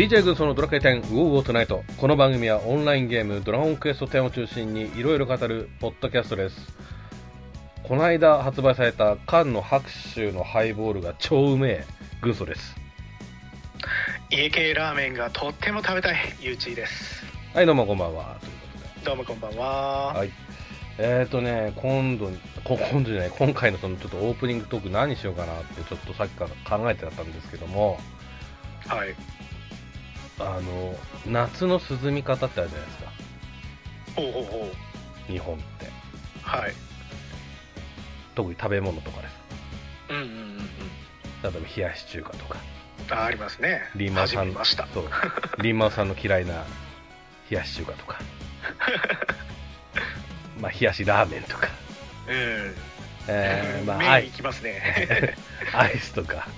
DJ 軍曹のドラクエ10ウォーウォートナイト。この番組はオンラインゲームドラゴンクエスト10を中心にいろいろ語るポッドキャストです。この間発売された缶の白州のハイボールが超うめえ軍曹です。家系ラーメンがとっても食べたいゆうちーです。はいどうもこんばんは。ということでどうもこんばんは。はい。えーとね今度こ今度じゃない今回のそのちょっとオープニングトーク何しようかなってちょっとさっきから考えてたんですけども。はいあの夏の涼み方ってあるじゃないですか。ほうほうほ日本って。うはい。特に食べ物とかでうんうんうんうん。さ例えば冷やし中華とか。あありますね。リンマンさん始めました。そう。リンマンさんの嫌いな冷やし中華とか。まあ冷やしラーメンとか、うん。えーまあアイ麺いきますね。アイスとか。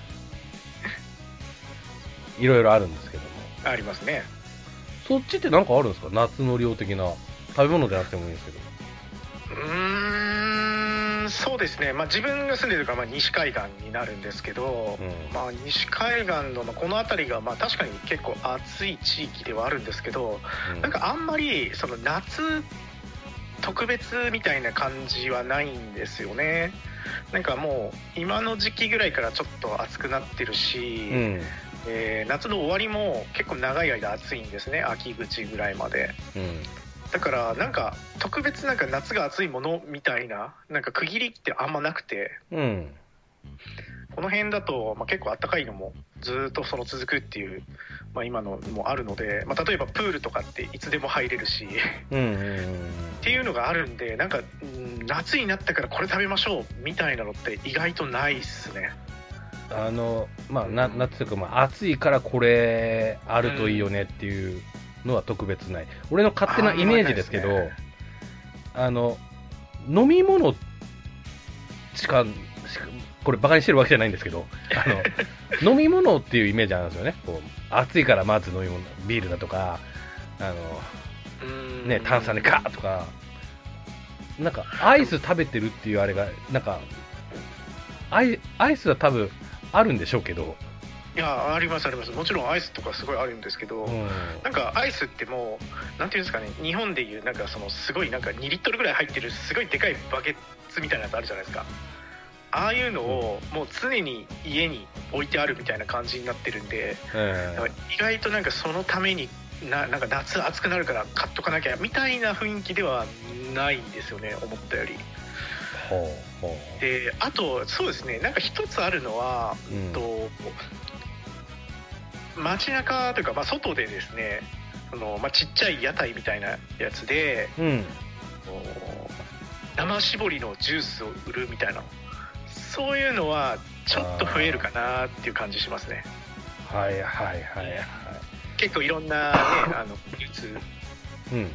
いろいろあるんですけど。もありますね。そっちってなんかあるんですか？夏の量的な。食べ物じゃなくてもいいんですけど。うーんそうですね、まあ、自分が住んでるからまあ西海岸になるんですけど、うん。まあ、西海岸のまあこの辺りがまあ確かに結構暑い地域ではあるんですけど、うん。なんかあんまりその夏特別みたいな感じはないんですよね。なんかもう今の時期ぐらいからちょっと暑くなってるし、うんえー夏の終わりも結構長い間暑いんですね秋口ぐらいまで。うん。だからなんか特別なんか夏が暑いものみたいななんか区切りってあんまなくて。うん。この辺だと、まあ、結構暖かいのもずーっとその続くっていう、まあ、今のもあるので、まあ、例えばプールとかっていつでも入れるし。うんうんうん。っていうのがあるんでなんかうん夏になったからこれ食べましょうみたいなのって意外とないっすねあのまあな夏というか、まあ、暑いからこれあるといいよねっていうのは特別ない、俺の勝手なイメージですけどあね。あの飲み物しかこれバカにしてるわけじゃないんですけど あの飲み物っていうイメージあるんですよね。こう暑いからまず飲み物ビールだとかあのうん。ね、炭酸でガーッとか、なんかアイス食べてるっていうあれが、なんかアイアイスは多分あるんでしょうけど、いやありますあります。もちろんアイスとかすごいあるんですけど、うん。なんかアイスってもうなんていうんですかね日本でいうなんかそのすごいなんか2リットルぐらい入ってるすごいでかいバケツみたいなやつあるじゃないですか。ああいうのをもう常に家に置いてあるみたいな感じになってるんで意外となんかそのためにななんか夏暑くなるから買っとかなきゃみたいな雰囲気ではないんですよね思ったよりであとそうですね。なんか一つあるのは、うん。と街中というか、まあ、外でですねその、まあ、ちっちゃい屋台みたいなやつでう、うん、生搾りのジュースを売るみたいな。そういうのはちょっと増えるかなっていう感じしますね。はいはいはいはい、結構いろんなねあのフルーツうん、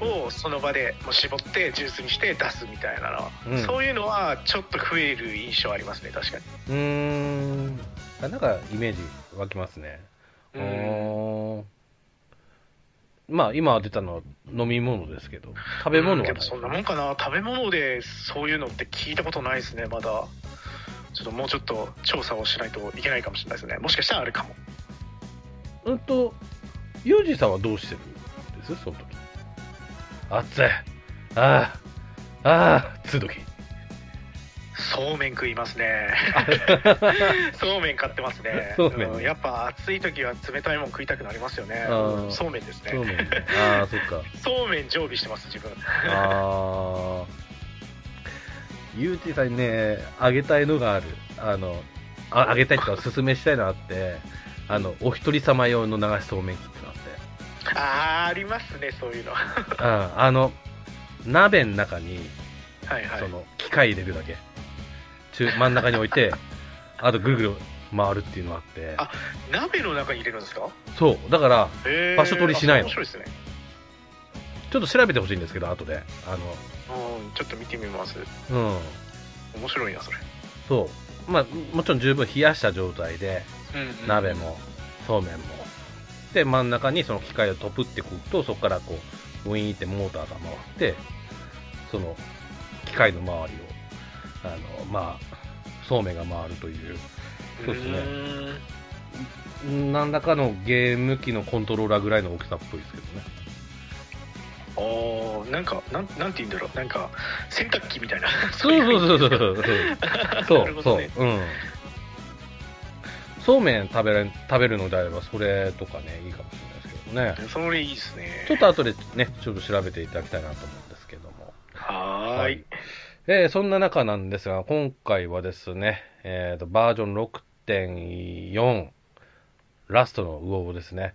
をその場でもう絞ってジュースにして出すみたいなの、うん。そういうのはちょっと増える印象ありますね確かに。うーん。あなんかイメージ湧きますね。ううんー。んまあ今出たのは飲み物ですけど、食べ物はない。でもそんなもんかな。食べ物でそういうのって聞いたことないですねまだ。ちょっともうちょっと調査をしないといけないかもしれないですね。もしかしたらあるかも。うんと、ユージさんはどうしてるんです？その時。暑い。ああ、ああ、つう時。そうめん食いますね そうめん買ってますねそうめんんやっぱ暑い時は冷たいもん食いたくなりますよねあーそうめんですねそうめん。ああ、そっか。そうめん常備してます自分ああ。ユージさんにね、あげたいのがある。あの、ああげたいっていうか、おすすめしたいのがあって、あの、お一人様用の流しそうめん器ってのがあって。あーありますねそういうのはうん、あの、鍋の中に、いはいその、機械入れるだけ。中、真ん中に置いて、あとぐるぐる回るっていうのがあって。あ鍋の中に入れるんですか？そう。だから、場所取りしないのあ面白いですねちょっと調べてほしいんですけど、後で。あうんちょっと見てみますの、うん。面白いなそれそう。まあ、もちろん十分冷やした状態で、うん鍋も、そうめんも。で、真ん中にその機械をトプってくると、そこからこう、ウィーンってモーターが回って、その、機械の周りを、あの、まあ、そうめんが回るという、そうですね何らかのゲーム機のコントローラーぐらいの大きさっぽいですけどね。あーなんかなんなんて言うんだろうなんか洗濯機みたいなそうそうそうそうそう。そう、うん。そうめん食べれ食べるのであれば、それとかね、いいかもしれないですけどね。それいいですねちょっと後でね、ちょっと調べていただきたいなと思うんですけども。はーいえーそんな中なんですが、今回はですね、えーと、バージョン6.4、ラストのウオーですね。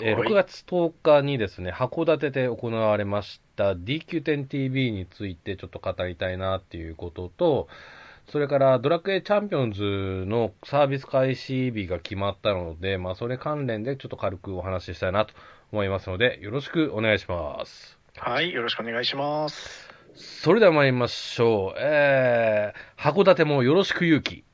えーはい6月10日にですね、函館で行われました DQ10TV についてちょっと語りたいなっていうことと、それからドラクエチャンピオンズのサービス開始日が決まったので、まあそれ関連でちょっと軽くお話ししたいなと思いますので、よろしくお願いします。はいよろしくお願いしますそれでは参りましょう。えー、函館もよろしく勇気。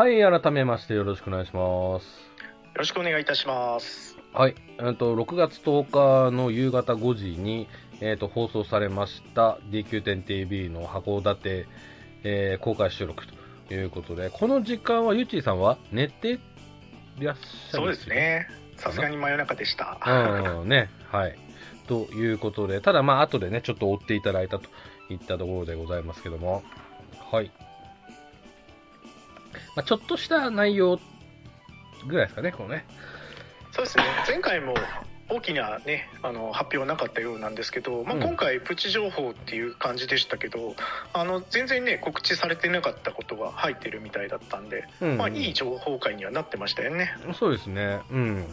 はい、改めましてよろしくお願いします。よろしくお願いいたしますはい、えっと、6月10日の夕方5時に、えっと、放送されました DQ10TV の函館、えー公開収録ということで、この時間はゆっちーさんは寝ていらっしゃるそうです。ねさすがに真夜中でしたうん、ね、はい。ということで、ただまあ、後でね、ちょっと追っていただいたといったところでございますけども、はい。まあ、ちょっとした内容ぐらいですかね、このね。そうですね前回も大きなねあの発表はなかったようなんですけど、まあ、うん今回プチ情報っていう感じでしたけど、あの全然ね告知されてなかったことが入ってるみたいだったんで、うんまあ、いい情報会にはなってましたよねそうですね。うん。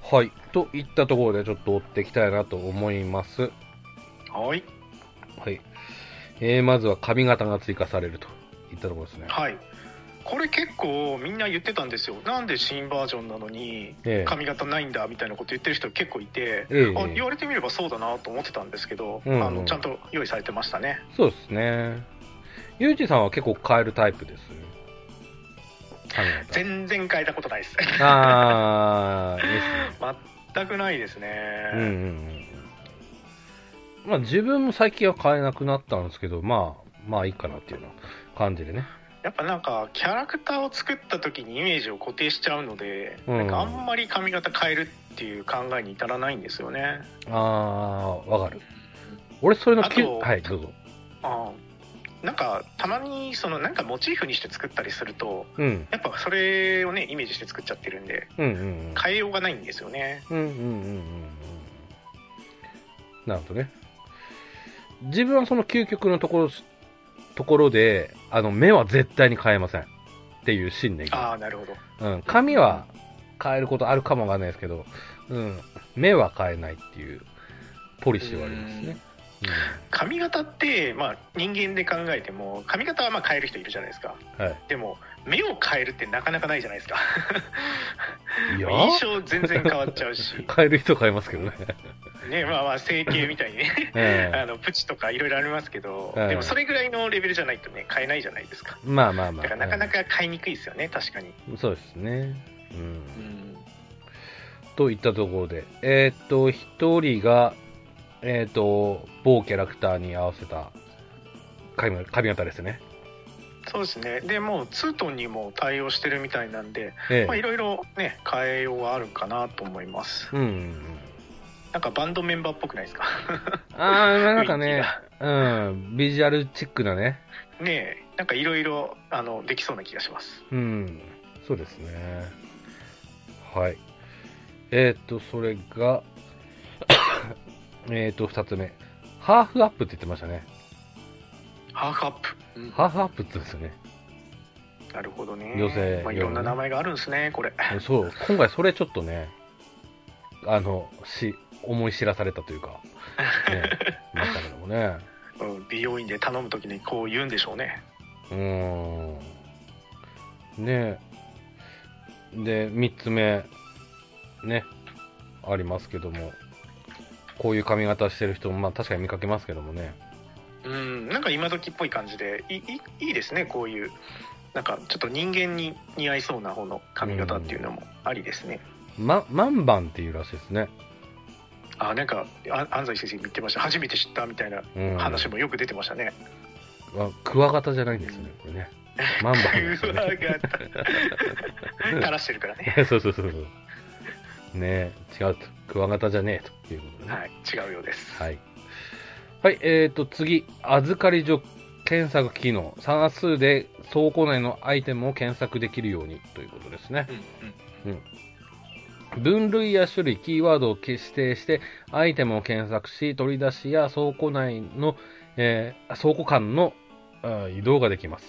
はい。といったところでちょっと追っていきたいなと思います。はいはい。えー、まずは髪型が追加されるといったところですね。はいこれ結構みんな言ってたんですよなんで新バージョンなのにええ髪型ないんだみたいなこと言ってる人結構いて、ええあ言われてみればそうだなと思ってたんですけど、うんうんあのちゃんと用意されてましたねそうですね。ゆうちさんは結構変えるタイプです？全然変えたことないですあー、い いですね。全くないですね、うんうんうん。まあ自分も最近は変えなくなったんですけど、まあ、まあいいかなっていうような感じでね。やっぱなんかキャラクターを作った時にイメージを固定しちゃうので、うんなんかあんまり髪型変えるっていう考えに至らないんですよねあー、わかる。俺それのはい、どうぞ。あーなんかたまにそのなんかモチーフにして作ったりするとうん。やっぱそれをねイメージして作っちゃってるんでうんうんうん。変えようがないんですよねうんうんうんうんうん。なるほどね。自分はその究極のところ、ところで、あの、目は絶対に変えません。っていう信念が。ああなるほどうん。髪は変えることあるかもわかんないですけど、うん。目は変えないっていうポリシーはありますね。髪型って、まあ、人間で考えても髪型はまあ変える人いるじゃないですかうん。はい。でも目を変えるってなかなかないじゃないですか印象全然変わっちゃうし 変える人変えますけどね。ねまあまあ整形みたいにね ええ あのプチとかいろいろありますけど、ええでもそれぐらいのレベルじゃないとね買えないじゃないですかまあまあまあ。だからなかなか買いにくいですよね確かに、うんそうですね。うん。うん、といったところで、えーっと、一人が、えーっと、某キャラクターに合わせた髪髪型ですね。そうですねでもうツートンにも対応してるみたいなんでいろいろね変えようはあるかなと思いますうん。なんかバンドメンバーっぽくないですか？あー、なんかね気、うん、ビジュアルチックなね。ねえなんかいろいろあのできそうな気がしますうん、そうですね。はい。えーっと、それが、えーっと、二つ目。ハーフアップって言ってましたね。ハーフアップ、うんハーフアップって言うんですよね。なるほどね女性まあ、いろんな名前があるんですねこれそう、今回それちょっとね、あの、し、思い知らされたというか、ね、ましたけどもね。うん美容院で頼む時にこう言うんでしょうねうーん。ねで、三つ目、ね、ありますけども、こういう髪型してる人も、まあ確かに見かけますけどもね。うんなんか今時っぽい感じでいいいいいですねこういうなんかちょっと人間に似合いそうな方の髪型っていうのもありですね、ま、万番っていうらしいですね。あなんかあ安西先生に言ってました初めて知ったみたいなうん。話もよく出てましたね、あクワガタじゃないんですよね、これね。万番なんですようわね。が 垂らしてるからねそうそうそうそう。ね違うと。クワガタじゃねえということでね。はい違うようですはい。はい、えーと、次、預かり所検索機能。算数で倉庫内のアイテムを検索できるようにということですね。うんうん分類や種類、キーワードを指定して、アイテムを検索し、取り出しや倉庫内の、えー倉庫間の移動ができます。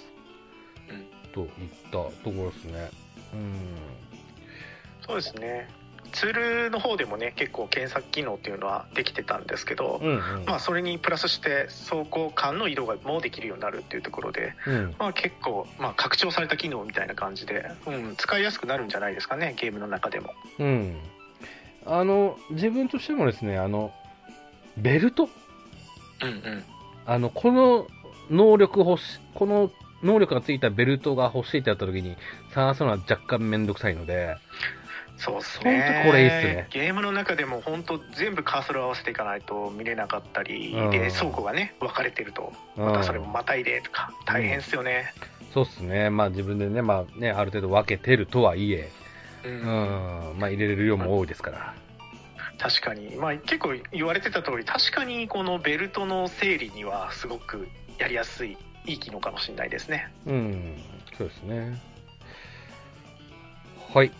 うんといったところですね。うん。そうですねツールの方でもね結構検索機能っていうのはできてたんですけど、うん、うん。まあそれにプラスして走行間の移動がもうできるようになるっていうところで、うん。まあ、結構、まあ、拡張された機能みたいな感じで、うん、使いやすくなるんじゃないですかねゲームの中でもうん。あの、自分としてもですね、あの、ベルトうんうんあの、この能力欲し、この能力がついたベルトが欲しいってやった時に探すのは若干めんどくさいので、そうっすほんねとこれいいっすね。ゲームの中でも本当全部カーソル合わせていかないと見れなかったり、うん。で倉庫がね分かれてるとまたそれもまたいでとか大変っすよね。そうっすね。まあ自分でね、まあね、ある程度分けてるとはいえ、うん、うん、まあ入れれる量も多いですから。確かに。まあ結構言われてた通り確かにこのベルトの整理にはすごくやりやすいいい機能かもしれないですね。うん、そうですね。はい。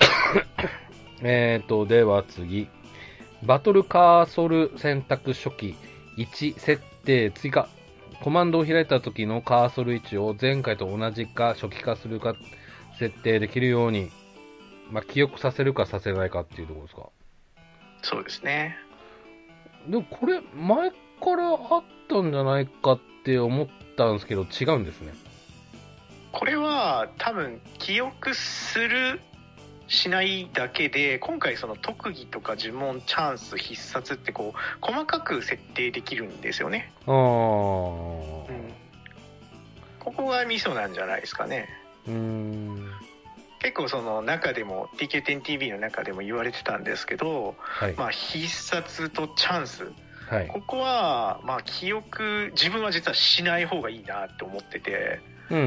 えーと、では次。バトルカーソル選択初期1設定追加。コマンドを開いた時のカーソル位置を前回と同じか初期化するか設定できるように、まあ、記憶させるかさせないかっていうところですか。そうですねでもこれ前からあったんじゃないかって思ったんですけど違うんですね。これは多分記憶するしないだけで今回その特技とか呪文チャンス必殺ってこう細かく設定できるんですよね、あー。ここがミソなんじゃないですかねうーん。結構その中でも TK10TV の中でも言われてたんですけど、はい。まあ、必殺とチャンスはい。ここはまあ記憶自分は実はしない方がいいなって思っててうんうん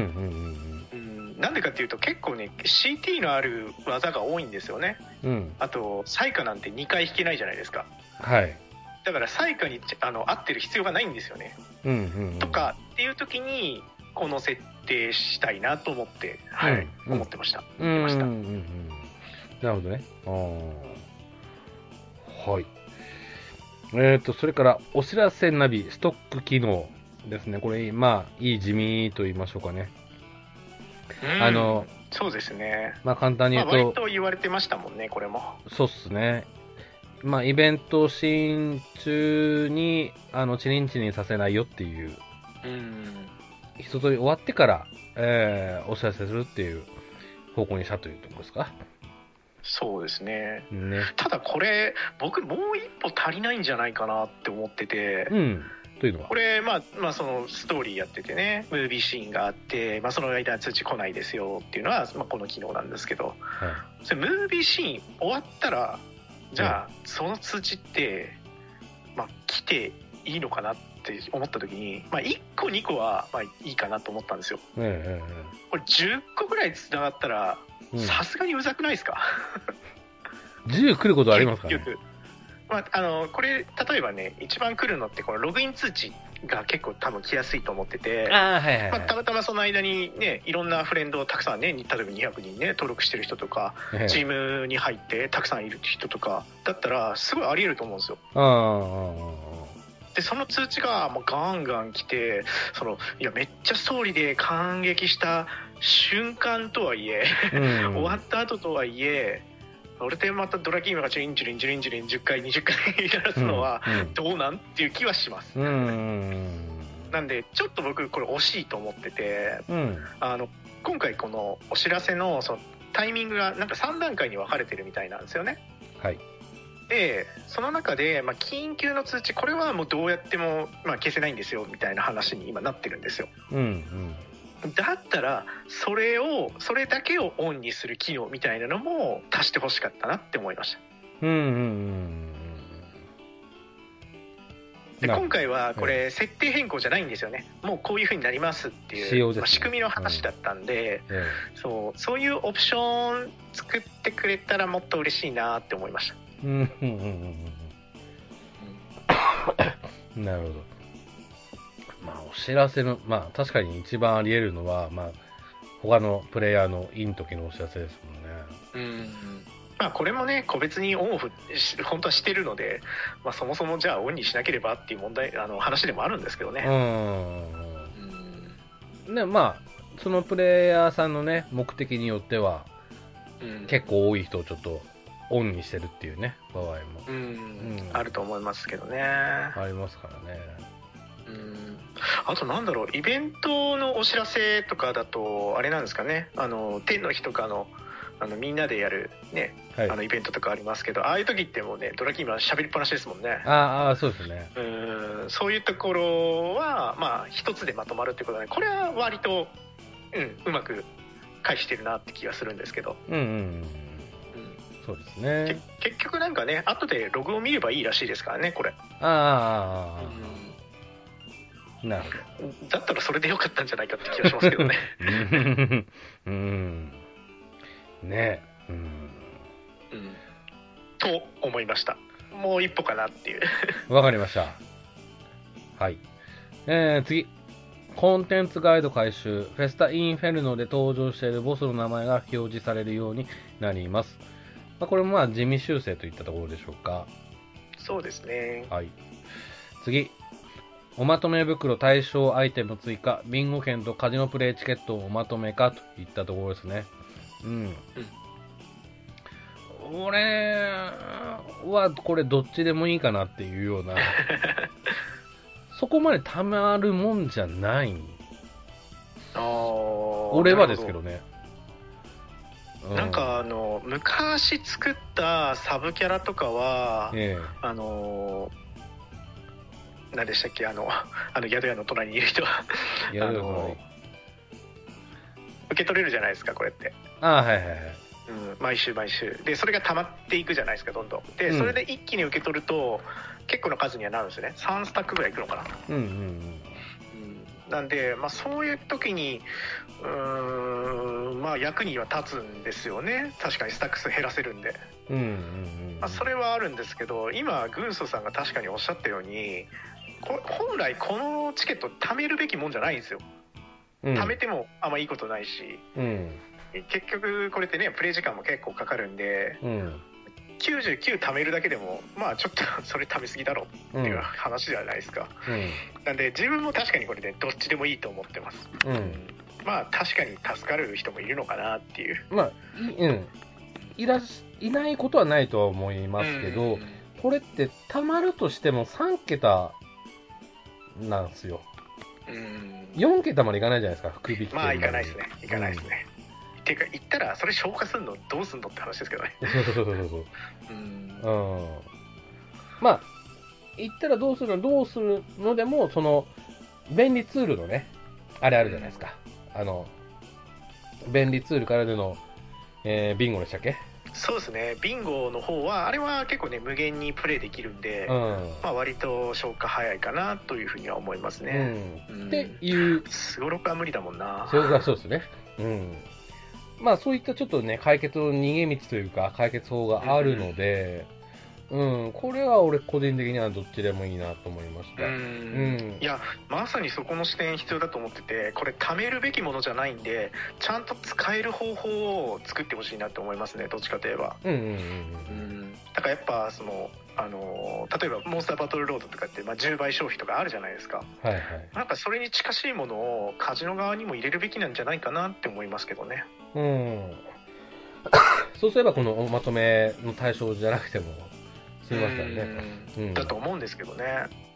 うんうんなんでかっていうと結構ね CT のある技が多いんですよねうん。うん。あと彩花なんて2回引けないじゃないですかはい。だから彩花にあの合ってる必要がないんですよね、うんうんうん。とかっていう時にこの設定したいなと思ってはい、うんうん思ってましたうんうんうんうん。なるほどね。はい。えっ、と、それから、お知らせナビ、ストック機能ですね。これ、まあ、いい地味と言いましょうかね。うんあの、そうですねまあ、簡単にまあ、言うと、割と言われてましたもんねこれもそうっすね。まあ、イベントシーン中に、あの、チリンチリンさせないよっていう、うん一通り終わってから、えーお知らせするっていう方向にしたというところですか？そうですねね。ただこれ僕もう一歩足りないんじゃないかなって思ってて、うん。というのは？こ。れまあまあそのストーリーやっててねムービーシーンがあって、まあ、その間通知来ないですよっていうのは、まあ、この機能なんですけど。はい。それムービーシーン終わったらじゃあその通知って、まあ、来ていいのかなって思った時に、まあ、1個2個はまあいいかなと思ったんですよ。ええこれ10個ぐらいつながったらさすがにうざくないですか？10来ることありますかね。結局まあ、あのこれ例えばね一番来るのってこのログイン通知が結構多分来やすいと思っててああ、はいはい、まあ、はいたまたまその間にねいろんなフレンドをたくさんね例えば200人ね登録してる人とかええ。チームに入ってたくさんいる人とかだったらすごいありえると思うんですよ。でその通知がもうガンガン来てそのいやめっちゃストーリーで感激した瞬間とはいえ、あうん。終わった後とはいえ俺でまたドラキーマがチュリンチュリンチュリンチュリン10回20回鳴らすのはどうなんっていう気はします、うん。うんなんでちょっと僕これ惜しいと思っててうん。あの今回このお知らせのそのタイミングがなんか3段階に分かれてるみたいなんですよね。はい。でその中で、まあ、緊急の通知これはもうどうやっても、まあ、消せないんですよみたいな話に今なってるんですよ。うんうんだったらそれをそれだけをオンにする機能みたいなのも足してほしかったなって思いました。うんうんうんなで今回はこれ設定変更じゃないんですよね。もうこういう風になりますっていう、ね。まあ仕組みの話だったんで、えそうそういうオプション作ってくれたらもっと嬉しいなって思いました。うんうんうん。うん。なるほどまあお知らせのまあ確かに一番あり得るのはまあ他のプレイヤーのイン時のお知らせですもんね。うん。まあこれもね個別にオンオフし本当はしてるので、まあ、そもそもじゃあオンにしなければっていう問題あの話でもあるんですけどね、うん。うんでまあそのプレイヤーさんのね目的によってはうん。結構多い人をちょっとオンにしてるっていうね場合も。うん。うん。あると思いますけどね、ありますからね。うんあとなんだろうイベントのお知らせとかだとあれなんですかね。あの天の日とかのあのみんなでやるねはい。あのイベントとかありますけどああいう時ってもうねドラキーマン喋りっぱなしですもんね。ああそうですね。うんそういうところはまあ一つでまとまるってことでこれは割と、うん、うまく返してるなって気がするんですけど、うんうんうんうん。そうですけね結局なんかね後でログを見ればいいらしいですからねこれ、ああああああなるほど。だったらそれでよかったんじゃないかって気がしますけどね。うん。うんね。うん。うんと思いました。もう一歩かなっていう。わかりました。はい。えー、次。コンテンツガイド回収フェスタインフェルノで登場しているボスの名前が表示されるようになります、まあ、これもまあ地味修正といったところでしょうか。そうですね。はい。次。おまとめ袋対象アイテム追加、ビンゴ券とカジノプレイチケットをおまとめかといったところですね。うん。俺はこれどっちでもいいかなっていうような、そこまでたまるもんじゃない。あー俺はですけどね。うなんか、あの昔作ったサブキャラとかは、えあの何でしたっけ？あの あの宿屋の隣にいる人は。あの受け取れるじゃないですかこれって、ああ、はいはいはい。うん、毎週毎週。でそれが溜まっていくじゃないですかどんどん。でうん。それで一気に受け取ると結構な数にはなるんですよね。3スタックぐらいいくのかな、うんうんうん、なんで、まあ、そういう時にうーんまあ役には立つんですよね確かにスタック数減らせるんでうん。うんうんうん。まあ、それはあるんですけど今軍曹さんが確かにおっしゃったようにこ本来このチケット貯めるべきもんじゃないんですようん、貯めてもあんまいいことないしうん。結局これってねプレイ時間も結構かかるんでうん。99貯めるだけでもまあちょっとそれ貯めすぎだろうん。っていう話じゃないですか、うん。なんで自分も確かにこれねどっちでもいいと思ってます、うん。まあ確かに助かる人もいるのかなっていうまあ、いうん。いらし、いないことはないとは思いますけど、うんこれって貯まるとしても3桁なんですよ。うん4桁までいかないじゃないですか、福引きまあいかないですねいかないですね、っていうか言ったらそれ消化するのどうすんのって話ですけどねうん。そうそうそうそうそう。うんうん。まあ、言ったらどうするの、どうするのでも、その、便利ツールのね、あれあるじゃないですか。あの、便利ツールからでの、えー、ビンゴでしたっけそうですねビンゴの方はあれは結構ね無限にプレイできるんで、うん。まあ割と消化早いかなというふうには思いますね、う。うんんっていうすごろくは無理だもんなそれがそうですね。うん。まあそういったちょっとね、解決の逃げ道というか、解決法があるので、うん、これは俺個人的にはどっちでもいいなと思いました。うんうんいやまさにそこの視点必要だと思っててこれ貯めるべきものじゃないんでちゃんと使える方法を作ってほしいなと思いますねどっちかといえばうんうんうんうんだからやっぱそのあの例えばモンスターバトルロードとかって、まあ、10倍消費とかあるじゃないですかうん。はいはい。なんかそれに近しいものをカジノ側にも入れるべきなんじゃないかなって思いますけどねうん。そうすればこのまとめの対象じゃなくても済みますからね。うん。うん。だと思うんですけどね。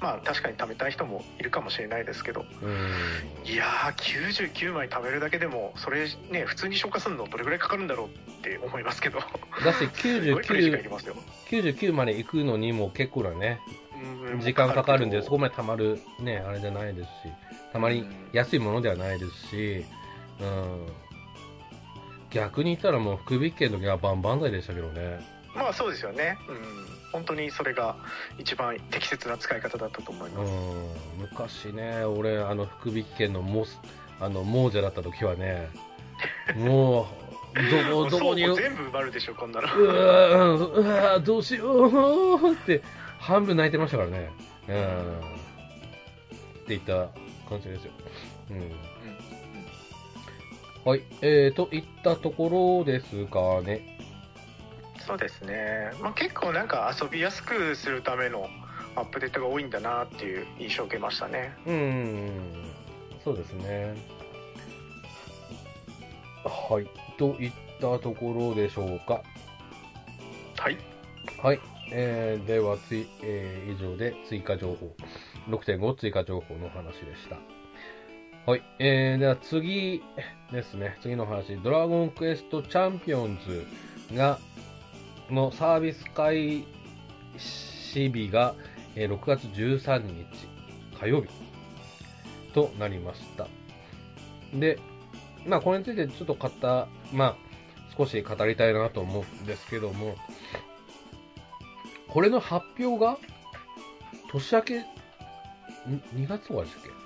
まあ確かに貯めたい人もいるかもしれないですけど。うん。いやー99枚貯めるだけでもそれね普通に消化するのどれぐらいかかるんだろうって思いますけど。だってすごいプレイ時間いり99、ますよ。99まで行くのにも結構なね、うん。時間かかるんで、そこままでたまる、ね、あれじゃないですし、たまり安いものではないですし、うん、逆に言ったらもう福引券の時は万々歳でしたけどね。まあそうですよね。うん。本当にそれが一番適切な使い方だったと思います。うん、昔ね、俺、あの福引券のモス、あの、亡者だった時はね、もう、どこ、どこに、全部埋まるでしょ、こんなの。わーうわーどうしようって、半分泣いてましたからね。うん。っていった感じですよ。うん。うんはい。えー、といったところですかね。そうですね。まあ結構なんか遊びやすくするためのアップデートが多いんだなっていう印象を受けましたね。うん。そうですね。はい。といったところでしょうか。はい。はい。えー、ではつい、えー以上で追加情報。6.5追加情報の話でした。はい。えー、では次ですね。次の話。ドラゴンクエストチャンピオンズが、のサービス開始日が、えー6月13日火曜日となりました。で、まあこれについてちょっと語、まあ少し語りたいなと思うんですけども、これの発表が年明け、2月とかでしたっけ？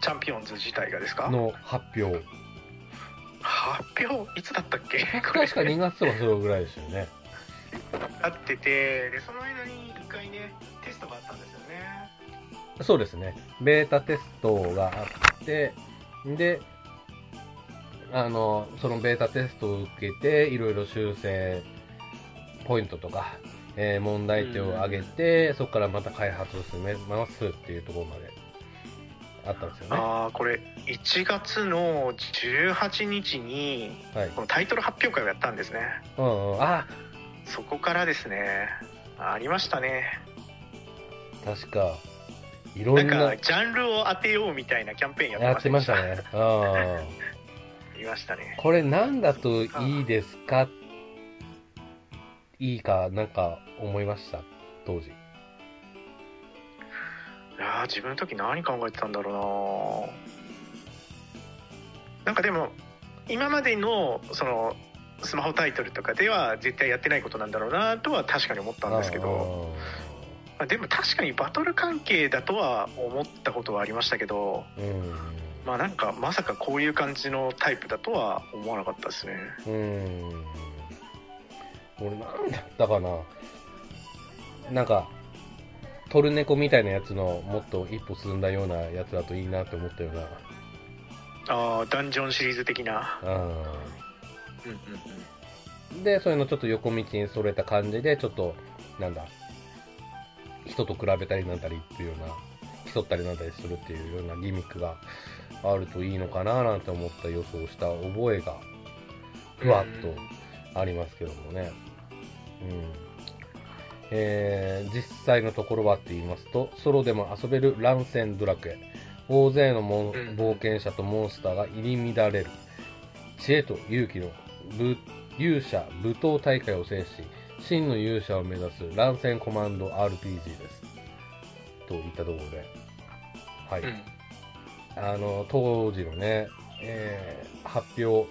チャンピオンズ自体がですか？の発表。発表いつだったっけ？これ確か2月とかそれぐらいですよね。なってて、で、その間に一回ね、テストがあったんですよね。そうですね。ベータテストがあって、で、あの、そのベータテストを受けて、いろいろ修正ポイントとか、えー問題点を上げて、そこからまた開発を進めますっていうところまであったんですよね。ああ、これ、1月の18日に、はい。このタイトル発表会をやったんですね。うんうん。あ、そこからですね、ありましたね。確か、いろなんんな、か、ジャンルを当てようみたいなキャンペーンやってやましたね。うん。いましたね。これなんだといいですか？いいか、なんか思いました、当時。いやー自分の時何考えてたんだろうななんかでも今までのそのスマホタイトルとかでは絶対やってないことなんだろうなとは確かに思ったんですけどまあでも確かにバトル関係だとは思ったことはありましたけど。うん。まあなんかまさかこういう感じのタイプだとは思わなかったですねうん。俺なんだったかな。なんか、トルネコみたいなやつのもっと一歩進んだようなやつだといいなって思ったような。ああダンジョンシリーズ的なううんうんうんん。で、そういうのちょっと横道にそれた感じで、ちょっと、なんだ、人と比べたりなんたりっていうような、競ったりなんたりするっていうようなギミックがあるといいのかななんて思った予想をした覚えが、ふわっとありますけどもね。うん。えー、実際のところはって言いますと、ソロでも遊べる乱戦ドラクエ。大勢の冒険者とモンスターが入り乱れる。知恵と勇気の武勇者武闘大会を制し、真の勇者を目指す乱戦コマンド RPG です。といったところで。はい。うんあの、当時のね、えー発表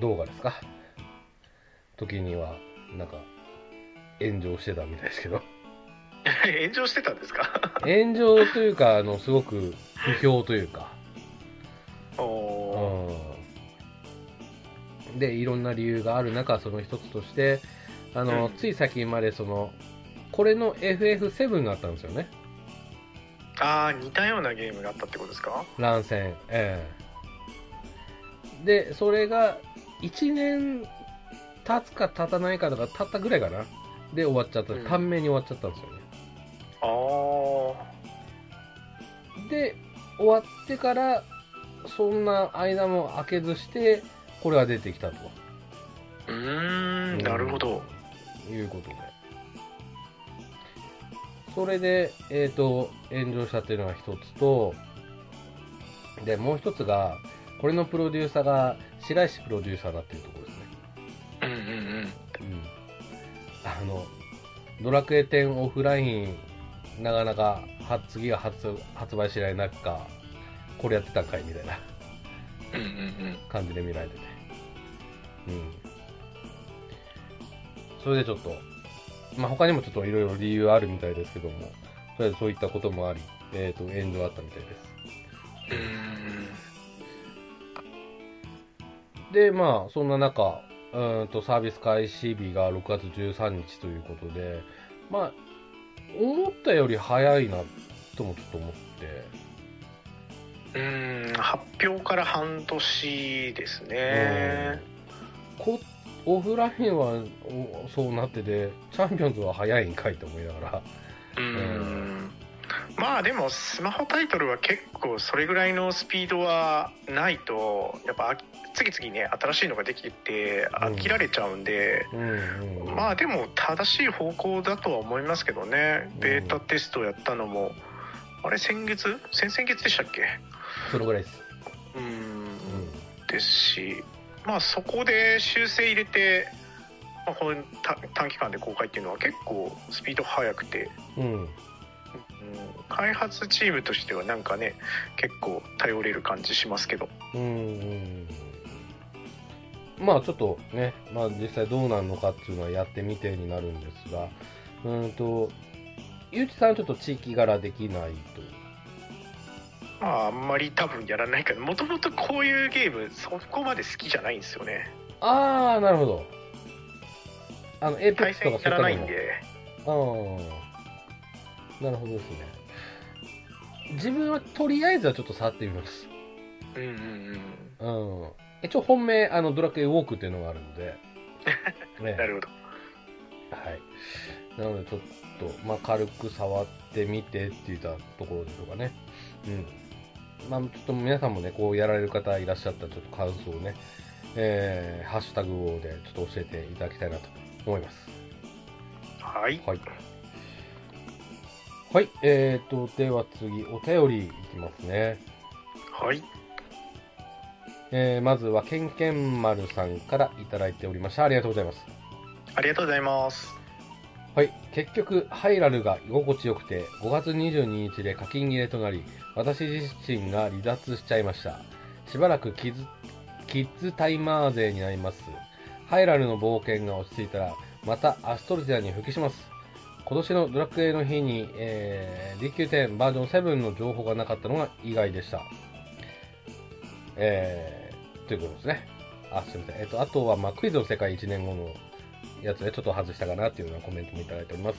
動画ですか？時には、なんか、炎上してたみたいですけど。炎上してたんですか？炎上というか、あの、すごく不評というか、おーうん。で、いろんな理由がある中、その一つとして、あの、うんつい先までその、これの FF7 があったんですよね。ああ似たようなゲームがあったってことですか？乱戦。ええで、それが、1年経つか経たないかとか、経ったぐらいかな。で、終わっちゃった。うん短命に終わっちゃったんですよね。ああで、終わってから、そんな間も空けずして、これが出てきたと。うーんなるほどいうことで。それで、えっ、と、炎上したっていうのが一つと、で、もう一つが、これのプロデューサーが白石プロデューサーだっていうところですね。うんうん。ドラクエ10オフライン、なかなかは次が発発売しない中、これやってたんかいみたいな。感じで見られてて。うん。それでちょっと、まあ、他にもちょっといろいろ理由あるみたいですけども、とりあえずそういったこともあり、えっ、と、炎上あったみたいです。うん。で、まあ、そんな中、うーんと、サービス開始日が6月13日ということで、まあ、思ったより早いな、ともちょっと思って、うん、発表から半年ですね。こオフラインはおそうなってて、チャンピオンズは早いんかいと思いながら、うん。まあでもスマホタイトルは結構それぐらいのスピードはないとやっぱあ次々ね新しいのができて飽きられちゃうんで、うんうん、まあでも正しい方向だとは思いますけどね。ベータテストをやったのもあれ先月？先々月でしたっけ？そのぐらいです。うん。うですしまあそこで修正入れて、まあ、この短短期間で公開っていうのは結構スピード速くて、ん。うん。うん、開発チームとしてはなんかね結構頼れる感じしますけどうんうんまあちょっとね、まあ実際どうなるのかっていうのはやってみてになるんですが、うーんと、ゆうちさんはちょっと地域柄できないと。まああんまり多分やらないからもともとこういうゲームそこまで好きじゃないんですよねあー、なるほど。あの、エーペッ対クスと戦やらないんかそういったのも。であー、なるほどですね。自分はとりあえずはちょっと触ってみます。うんうんうんうん。一応本命、あの、ドラクエウォークっていうのがあるので、ね、なるほどはい。なので、ちょっと、まあ、軽く触ってみてって言ったところでしょうかね。うん。まあ、ちょっと皆さんもね、こうやられる方いらっしゃったら、ちょっと感想をね、えー、ハッシュタグをでちょっと教えていただきたいなと思います。はいはい。はい、えーと、では次、お便りいきますね。はいえー、まずは、けんけんまるさんからいただいておりました。ありがとうございます。ありがとうございますはい。結局、ハイラルが居心地よくて、5月22日で課金切れとなり、私自身が離脱しちゃいました。しばらくキズキッズタイマー勢になります。ハイラルの冒険が落ち着いたら、またアストルティアに復帰します。今年のドラクエの日に、えー、DQ10 バージョン7の情報がなかったのが意外でした。えー、ということですね。あ、すみません。えっ、と、あとは、まあ、クイズの世界1年後のやつでちょっと外したかなっていうようなコメントもいただいております。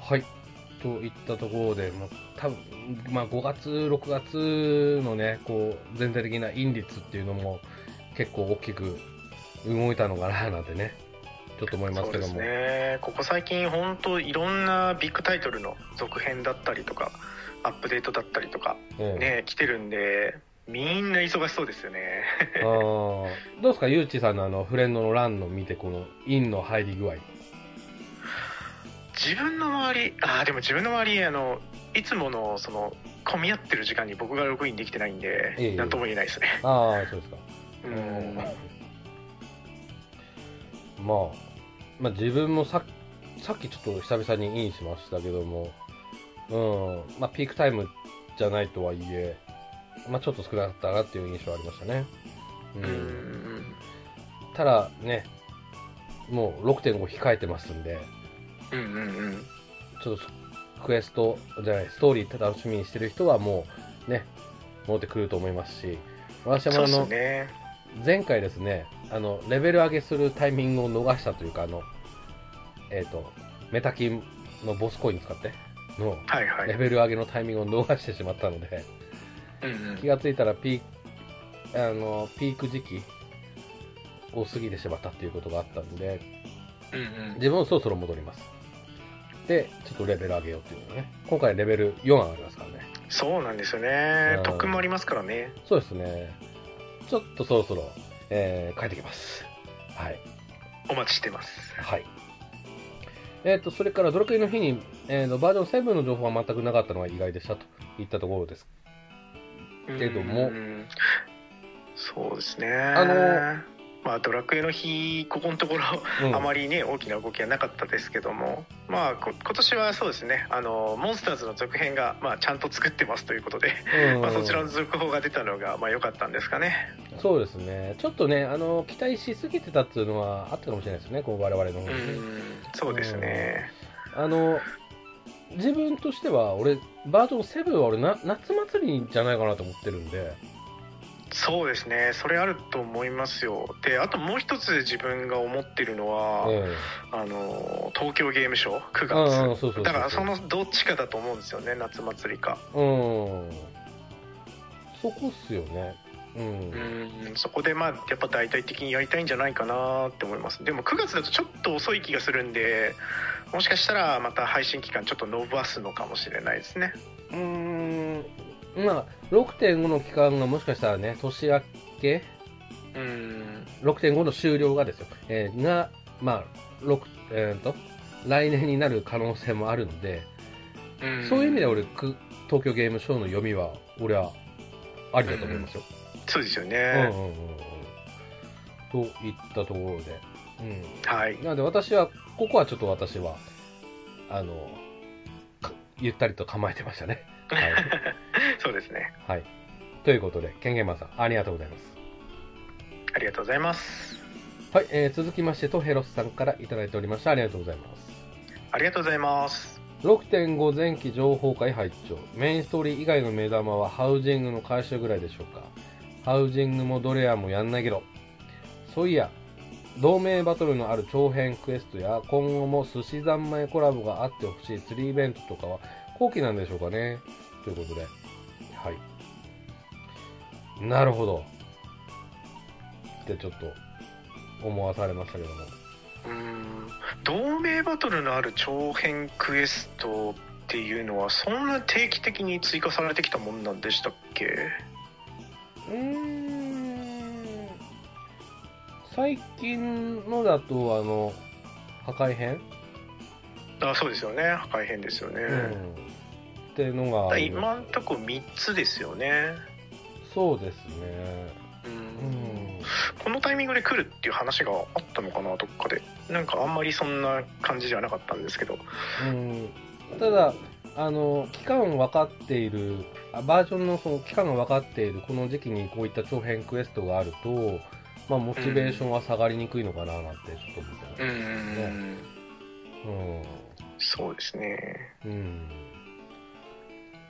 はい。といったところで、まあ、多分まあ、5月、6月のね、こう、全体的な因率っていうのも結構大きく動いたのかななんてね、ちょっと思いますけども。そうですねここ最近本当いろんなビッグタイトルの続編だったりとかアップデートだったりとかうん。ね来てるんでみんな忙しそうですよね。どうですか、ゆうちさんのあのフレンドの欄の見て、このインの入り具合。自分の周りあーでも自分の周りあのいつものその混み合ってる時間に僕がログインできてないんでええ。何とも言えないですね。ああ、そうですか。うんまあ、まあ自分もささっきちょっと久々にインしましたけども、うん、まあピークタイムじゃないとはいえ、まあちょっと少なかったなっていう印象はありましたね。う。うんんただね、もう6.5控えてますんで、うんうんうんちょっとクエストじゃない、ストーリー楽しみにしてる人はもうね、戻ってくると思いますし、私もあの、ね前回ですね、あの、レベル上げするタイミングを逃したというか、あの、えっ、と、メタキンのボスコイン使っての、はいはいレベル上げのタイミングを逃してしまったので、うんうん気がついたらピーク、あの、ピーク時期を過ぎてしまったっていうことがあったんで、うんうん自分もそろそろ戻ります。で、ちょっとレベル上げようっていうのね。今回レベル4上がりますからね。そうなんですよねうん特訓もありますからねそうですね。ちょっとそろそろ、えー、帰ってきます。はい。お待ちしてますはい。えっ、と、それからドラクエの日に、えーと、バージョン7の情報は全くなかったのが意外でしたといったところです。けどもうんそうですねあのまあ、ドラクエの日、ここのところ、うん。あまりね、大きな動きはなかったですけども、まあ、こ今年はそうですね、あの、モンスターズの続編が、まあ、ちゃんと作ってますということで、うん。まあ、そちらの続報が出たのが、まあ、良かったんですかね。そうですね。ちょっとね、あの、期待しすぎてたっていうのはあったかもしれないですね、こう我々の方うに。ね。ん、そうですね。あの、自分としては、俺、バージョン7は俺な、夏祭りじゃないかなと思ってるんで、そうですね、それあると思いますよ。で、あともう一つ自分が思ってるのは、えあの東京ゲームショウ9うんうん月だからそのどっちかだと思うんですよね夏祭りかえうん。そこっすよね。うん。うんそこでまあやっぱ大々的にやりたいんじゃないかなって思いますでも9月だとちょっと遅い気がするんでもしかしたらまた配信期間ちょっと伸ばすのかもしれないですねうーん。まあ、6.5の期間がもしかしたらね、年明け？うん6.5の終了がですよ、えーが、まあ、6、えーと、来年になる可能性もあるんで、うんそういう意味では俺、く東京ゲームショウの読みは、俺は、ありだと思いますよ。そうですようん、うん、ね、うんうん。といったところで。うん。はいなので私は、ここはちょっと私は、あの、かゆったりと構えてましたね。はい。そうですねはい。ということで、権限マンさん、ありがとうございます。ありがとうございますはい、えー続きまして、トヘロスさんからいただいておりました。ありがとうございます。ありがとうございます6.5前期情報会拝聴メインストーリー以外の目玉はハウジングの回収ぐらいでしょうかハウジングもドレアもやんないけどそういや同盟バトルのある長編クエストや今後も寿司三昧コラボがあってほしい釣りイベントとかは後期なんでしょうかねということではい。なるほど。ってちょっと思わされましたけども。うん。同盟バトルのある長編クエストっていうのはそんな定期的に追加されてきたもんなんでしたっけ？うーん。最近のだと、あの、破壊編、あそうですよね。破壊編ですよね、うん、っていうのが今んとこ3つですよね。そうですね。ううん。ん。このタイミングで来るっていう話があったのかなどっかで。なんかあんまりそんな感じじゃなかったんですけど。うん、ただ、あの、期間分かっている、あバージョンのその期間が分かっているこの時期にこういった長編クエストがあると、まあ、モチベーションは下がりにくいのかななんてちょっと思ってうます。ん。そうですね。うん。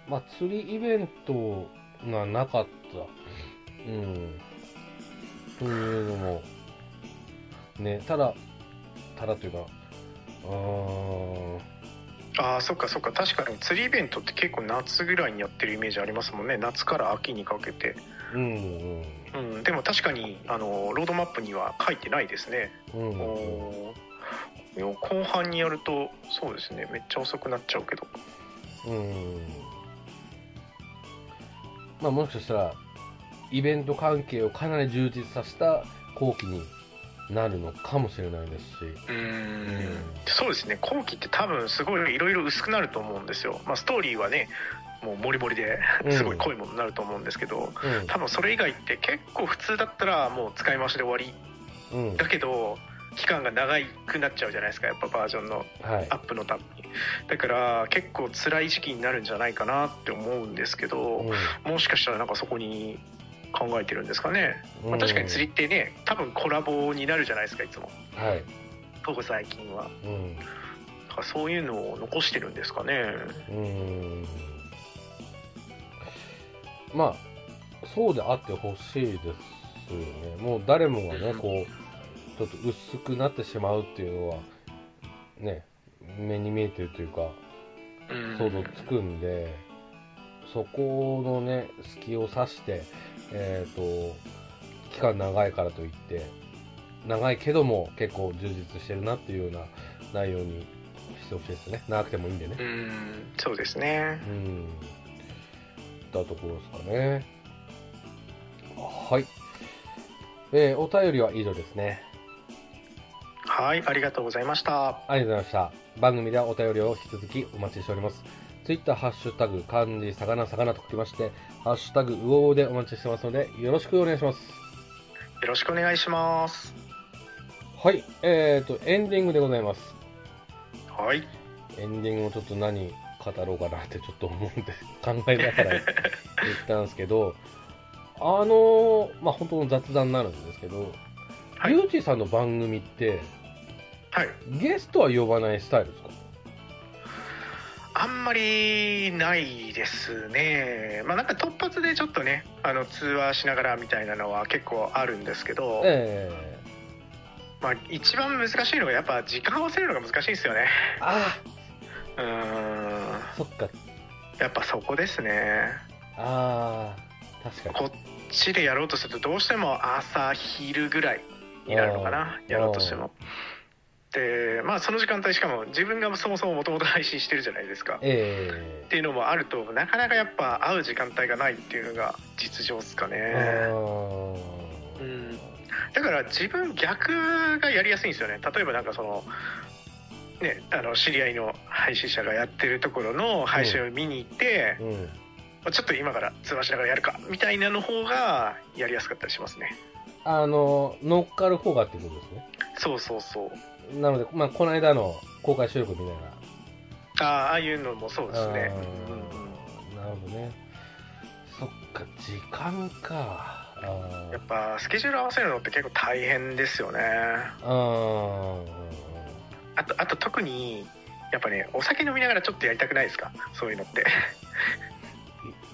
うん。まあ、釣りイベントがなかった。うん。というのも、ね、ただ、ただというか、ああそっかそっか。確かに釣りイベントって結構夏ぐらいにやってるイメージありますもんね。夏から秋にかけて。うん、うん、でも確かにあのロードマップには書いてないですね、うん、うん。お後半にやるとそうですね。めっちゃ遅くなっちゃうけど。うん。まあ、もしかしたら、イベント関係をかなり充実させた後期になるのかもしれないですし、うん。そうですね。後期って多分すごいいろいろ薄くなると思うんですよ、まあ、ストーリーはねもうモリモリでうん。すごい濃いものになると思うんですけど、うん。多分それ以外って結構普通だったらもう使い回しで終わり。うん、だけど期間が長くなっちゃうじゃないですかやっぱバージョンのはい。アップのために。だから結構辛い時期になるんじゃないかなって思うんですけど、もしかしたらなんかそこに考えてるんですかね、うん。まあ、確かに釣りってね多分コラボになるじゃないですかいつも。はい、ここ最近は。うん、だからそういうのを残してるんですかね。うん、まあ、そうであってほしいですよね。もう誰もがね、うん。こう、ちょっと薄くなってしまうっていうのは、ね、目に見えてるというか、うん想像つくんで、そこのね、隙を刺して、えっ、と、期間長いからといって、長いけども結構充実してるなっていうような内容にしてほしいですね。長くてもいいんでね。うんそうですねうん。だところですかね。はい。えーお便りは以上ですね。はいありがとうございましたありがとうございました。番組ではお便りを引き続きお待ちしております。ツイッター、ハッシュタグ、漢字、魚、魚と書きまして、ハッシュタグ、うおうでお待ちしてますので、よろしくお願いします。よろしくお願いします。はい、えーと、エンディングでございます。はい。エンディングをちょっと何語ろうかなってちょっと思うんで、考えながら言ったんですけど、あのー、まあ、本当の雑談になるんですけど、はいゆうちさんの番組って、はい。ゲストは呼ばないスタイルですか？あんまりないですね。まあなんか突発でちょっとね、あの通話しながらみたいなのは結構あるんですけど、えまあ一番難しいのがやっぱ時間合わせるのが難しいんですよね。えあ うーん。あ、そっか。やっぱそこですね。ああ、確かに。こっちでやろうとするとどうしても朝昼ぐらいになるのかなうん。やろうとしても。でまあその時間帯しかも自分がそもそももともと配信してるじゃないですか。っえ。ていうのもあるとなかなかやっぱ会う時間帯がないっていうのが実情っすかね。うん。だから自分逆がやりやすいんですよね。例えばなんかそのね、あの知り合いの配信者がやってるところの配信を見に行って、ーうん。まあちょっと今から通話しながらやるかみたいなの方がやりやすかったりしますねあの、乗っかる方がってことですね。そうそうそうなので、まあ、この間の公開収録みたいな。ああああいうのもそうですねあーなるほどね。そっか、時間か。あやっぱスケジュール合わせるのって結構大変ですよねあ。とあと特にやっぱねお酒飲みながらちょっとやりたくないですか？そういうのってあ。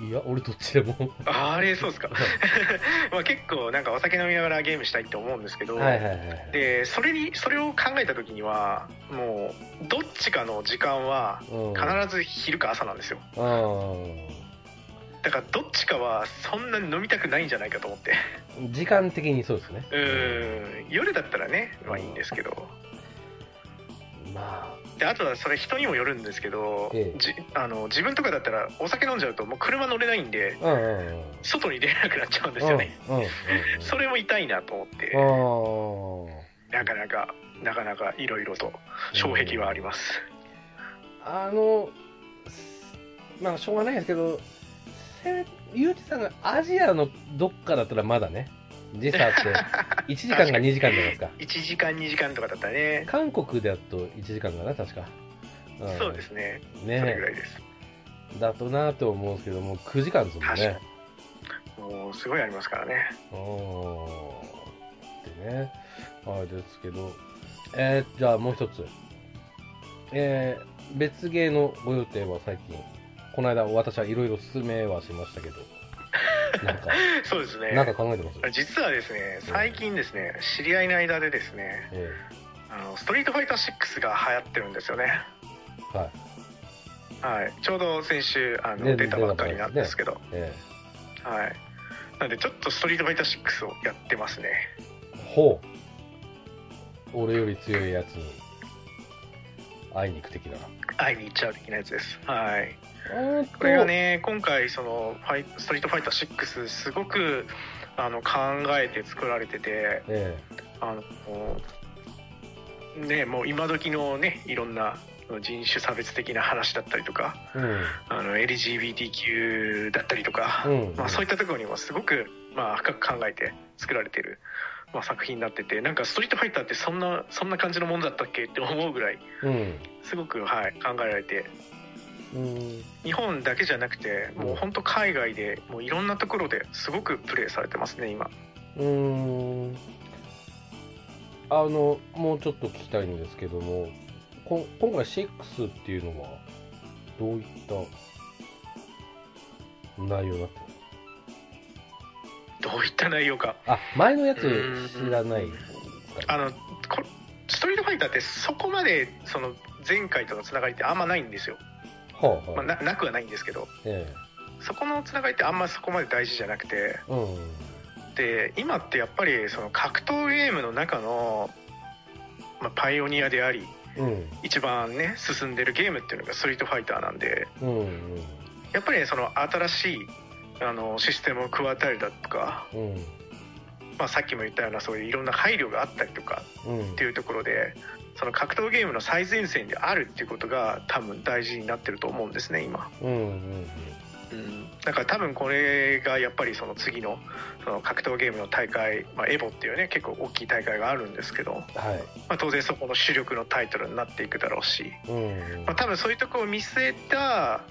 いや、俺どっちでも。あれそうですか。まあ結構なんかお酒飲みながらゲームしたいって思うんですけど、はいはいはい。でそれにそれを考えた時にはもうどっちかの時間はうん、必ず昼か朝なんですよ。あだからどっちかはそんなに飲みたくないんじゃないかと思って。ー時間的にそうですね。うーん。夜だったらねまあいいんですけど。まであとはそれ人にもよるんですけど、ええじあの自分とかだったらお酒飲んじゃうともう車乗れないんであ。うんうんうん。外に出れなくなっちゃうんですよね、うんうんうん。それも痛いなと思ってあなかなかなかなかいろいろと障壁はあります、あ。あの、まあ、しょうがないですけど、せめゆうちさんがアジアのどっかだったらまだね、時差って 1時間か2時間じゃないですか。1時間2時間とかだったらね、韓国だと1時間かな、確か。ん。そうですね。そねれぐらいです。だとなと思うんですけども、9時間ですもんね。もうすごいありますからね。おー。でね、あれですけど、えー、じゃあもう一つ。えー、別芸のご予定は最近、この間私はいろいろ進めはしましたけど、なんか、そうですね。なんか考えてます？実はですね最近ですね知り合いの間でですねえあのストリートファイター6が流行ってるんですよね。ー、はい。はい。ちょうど先週あのね出たばっかりなんですけど。えはい。なんでちょっとストリートファイター6をやってますね。ー、ほう。俺より強いやつに会いに行く的な。会いに行っちゃう的なやつです。はい。これがね今回そのファイストリートファイター6すごくあの考えて作られててえあのねもう今時のねいろんな人種差別的な話だったりとかえうん。あの LGBTQ だったりとか、うん。まあ、そういったところにもすごく、まあ、深く考えて作られてる、まあ、作品になっててなんかストリートファイターってそんなそんな感じのものだったっけ？って思うぐらいうん。すごく、はい、考えられて。うん。日本だけじゃなくてもう本当海外でもういろんなところですごくプレイされてますね今。うーん。あの、もうちょっと聞きたいんですけども、こ今回6っていうのは、どういった内容だったどういった内容かあ、前のやつうん知らないあのこストリートファイターってそこまでその前回とのつながりってあんまないんですよ、はあ、まあ、はあ、ななくはないんですけどえそこのつながりってあんまそこまで大事じゃなくてえうん。で今ってやっぱりその格闘ゲームの中の、まあ、パイオニアでありうん。一番ね進んでるゲームっていうのがストリートファイターなんでうん。うん。やっぱりその新しいあのシステムを加えたりだとか、うん。まあ、さっきも言ったようなそういういろんな配慮があったりとかうんっていうところでその格闘ゲームの最前線であるっていうことが多分大事になってると思うんですね今うん。うん。うん、だから多分これがやっぱりその次のその格闘ゲームの大会、まあ、エボっていうね結構大きい大会があるんですけど、はい。まあ、当然そこの主力のタイトルになっていくだろうし、うん。まあ、多分そういうところを見据えた、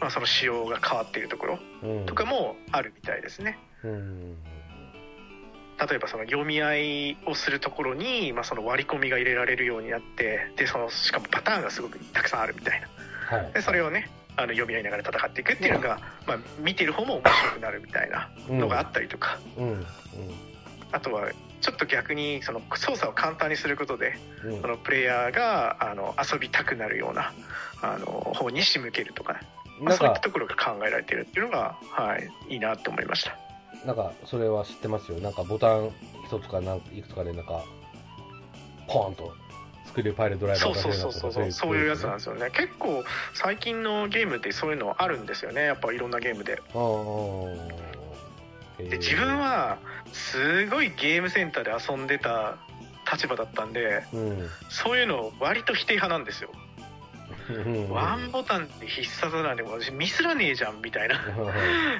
まあ、その仕様が変わっているところうんとかもあるみたいですね。うん。例えばその読み合いをするところに、まあ、その割り込みが入れられるようになってでそのしかもパターンがすごくたくさんあるみたいなはい。でそれをねあの読み合いながら戦っていくっていうのが、まあ、見てる方も面白くなるみたいなのがあったりとか、うん。あとはちょっと逆にその操作を簡単にすることでうん。うんそのプレイヤーがあの遊びたくなるようなあの方に仕向けるとか、そういったところが考えられてるっていうのが、はい、いいなって思いました。なんか、それは知ってますよ。なんか、ボタン一つかなんいくつかで、なんか、ポーンと、スクリューパイルドライバーそうそうそうそうそうそういうやつなんんですよね結構最近のゲームってそういうのあるんですよねやっぱいろんなゲームで。で自分はすごいゲームセンターで遊んでた立場だったんでうん。そういうの割と否定派なんですようん。ワンボタンって必殺なんで私ミスらねえじゃんみたいな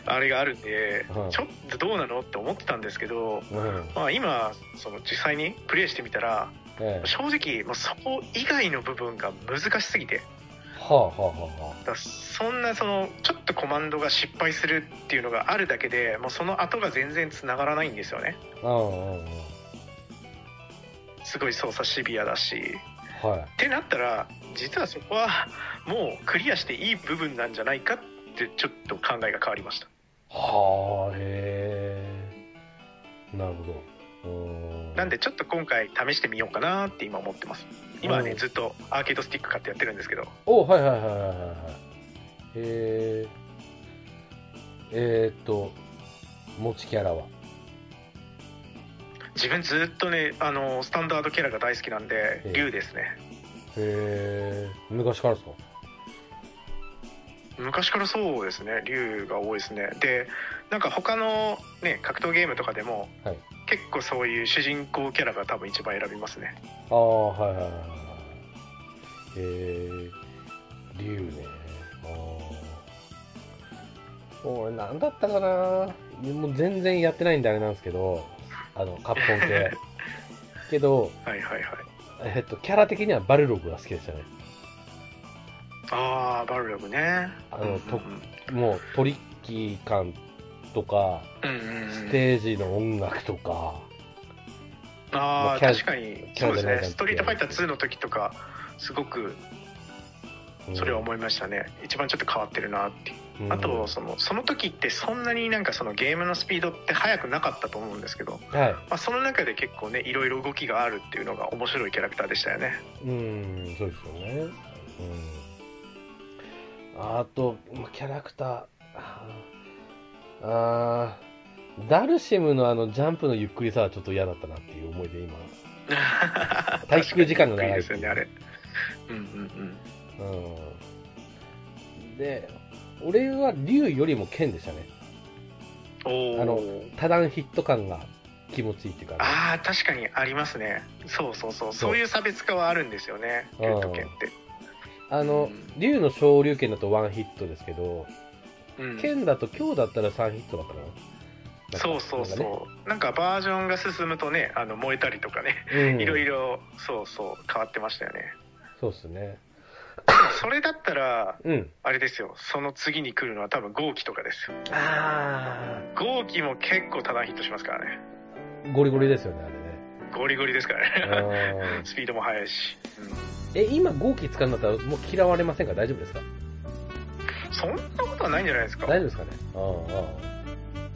あれがあるんでうんちょっとどうなのって思ってたんですけどうん。まあ今その実際にプレイしてみたらええ。正直もうそこ以外の部分が難しすぎてはあはあはあそんなそのちょっとコマンドが失敗するっていうのがあるだけでもうその後が全然つながらないんですよね。すごい操作シビアだしはい。ってなったら実はそこはもうクリアしていい部分なんじゃないかってちょっと考えが変わりましたはあ、へえ。なるほど。なんでちょっと今回試してみようかなって今思ってます今はねうんずっとアーケードスティック買ってやってるんですけどおはいはいはいはいはいはい。えー、えー、っと、持ちキャラは？自分ずっとねあのスタンダードキャラが大好きなんでええ。竜ですね。へえ。ー、昔からですか？昔からそうですね。竜が多いですね。でなんか他のね格闘ゲームとかでも、はい。結構そういう主人公キャラが多分一番選びますね。ああ、はいはいはいはい。え。ー、竜ね。ああ。俺、なんだったかな？もう全然やってないんであれなんですけど、あの、カプコン系。けど、はいはいはい。えっと、キャラ的にはバルログが好きでしたね。ああバルログね。あのうんうんともうトリッキー感とか、うんうんうん。ステージの音楽とか、ああ確かにそうですね。ストリートファイター2の時とかすごくうん。それは思いましたね、一番ちょっと変わってるなっていうあとそのその時ってそんなになんかそのゲームのスピードって速くなかったと思うんですけど、はい。まあ、その中で結構ねいろいろ動きがあるっていうのが面白いキャラクターでしたよねうん、そうですよね。うん。あと、まあキャラクター、あーダルシムのあのジャンプのゆっくりさはちょっと嫌だったなっていう思いで今。滞空時間が長いいですよねあれうんうんうん。で、俺は竜よりも剣でしたね。あのお多段ヒット感が気持ちいいっていうか、ね、ああ確かにありますね。そうそうそう。そう。いう差別化はあるんですよね。うん。竜と剣って。あのうん、竜の昇竜拳だとワンヒットですけど、うん。剣だと今日だったら3ヒットだからそうそうそう。なんかバージョンが進むとねあの燃えたりとかね。うん、いろいろそうそう変わってましたよね。そうっすね。それだったらうん。あれですよ。その次に来るのは多分豪輝とかですよ。あ豪輝も結構多段ヒットしますからね。ー、ゴリゴリですよね、あれね。ゴリゴリですからね。うん スピードも速いし、うん。え、今、号機使うんだったら、もう嫌われませんか？大丈夫ですか？そんなことはないんじゃないですか。大丈夫ですかね？あ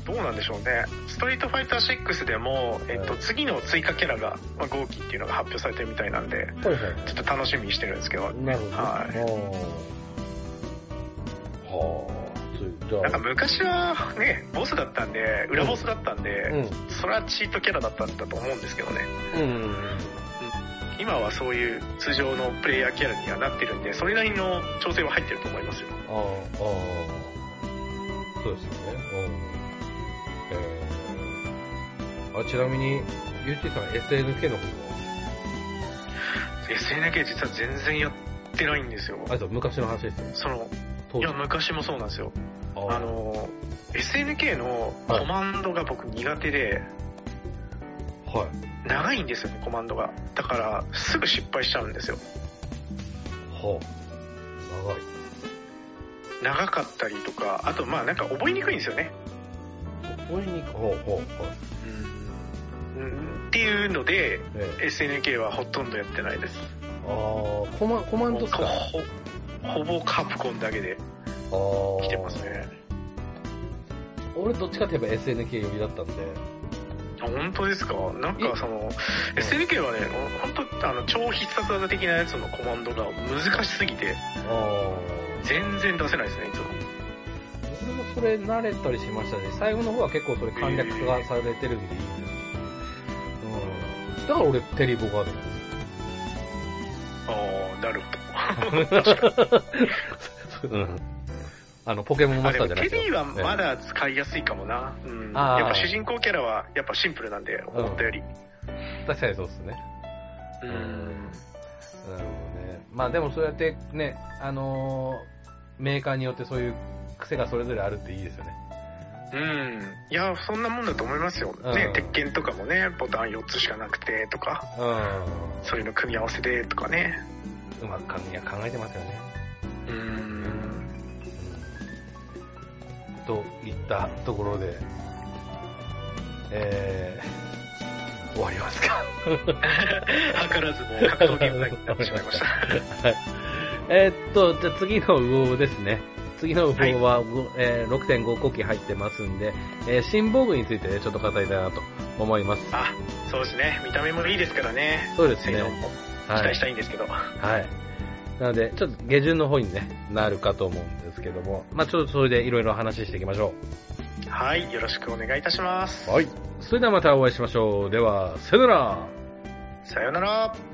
どうなんでしょうねストリートファイター6でも、えっとうん次の追加キャラが、まあ、豪輝っていうのが発表されてるみたいなんであ、はいはい。ちょっと楽しみにしてるんですけどなるほどね。はいはあ。なんかあ、昔はねボスだったんで裏ボスだったんで、うん。それはチートキャラだったんだと思うんですけどねうん。今はそういう通常のプレイヤーキャラにはなってるんでそれなりの調整は入ってると思いますよああ、ああ。そうですよね。あ、ちなみに、ゆうちーさん SNK の方は？SNK 実は全然やってないんですよあれだ、昔の話ですよ。そのいや昔もそうなんですよあの、SNK のコマンドが僕苦手で、はい。長いんですよね、コマンドが。だから、すぐ失敗しちゃうんですよ。はあ。長い。長かったりとか、あとまあなんか覚えにくいんですよね。覚えにくい。ほうほう。はい。うんっていうので、ええ。SNK はほとんどやってないです。ああ、コマ、コマンドっすか？ほほぼカプコンだけで。来てますね。俺どっちかといえば SNK 寄りだったんで。あ本当ですか？なんかその、SNK はね、本当あの、超必殺技的なやつのコマンドが難しすぎて。全然出せないですね、いつも。僕もそれ慣れたりしましたし、最後の方は結構それ簡略化されてるんでいいんですうん。だから俺、テリーボガードなんですああ、なるほど。うん。あの、ポケモンマスターじゃないですよ。テリーはまだ使いやすいかもな。うん。やっぱ主人公キャラはやっぱシンプルなんで、思ったより。ええ確かにそうですね。うん。なるほどね。まあでもそうやってね、あのーメーカーによってそういう癖がそれぞれあるっていいですよね。うん。いや、そんなもんだと思いますよ。ねうん、鉄拳とかもね、ボタン4つしかなくてとか、うそういうの組み合わせでとかね。ん。うまく考えてますよね。うん。うん。といったところで、えー、終わりますか。図らずも格闘ゲームになってしまいました。はい。えーっと、じゃあ次の魚魚ですね。次の魚魚は、ごえー6.5後期入ってますんで、えー新防具についてね、ちょっと語りたいなと思います。あ、そうですね。見た目もいいですからね。そうですね期はい待し。たいんですけど。はい。なので、ちょっと下旬の方にね、なるかと思うんですけども、まあちょっとそれでいろいろ話していきましょはい。よろしくお願いいたします。う。はい。それではまたお会いしましょう。では、さよなら。さよなら。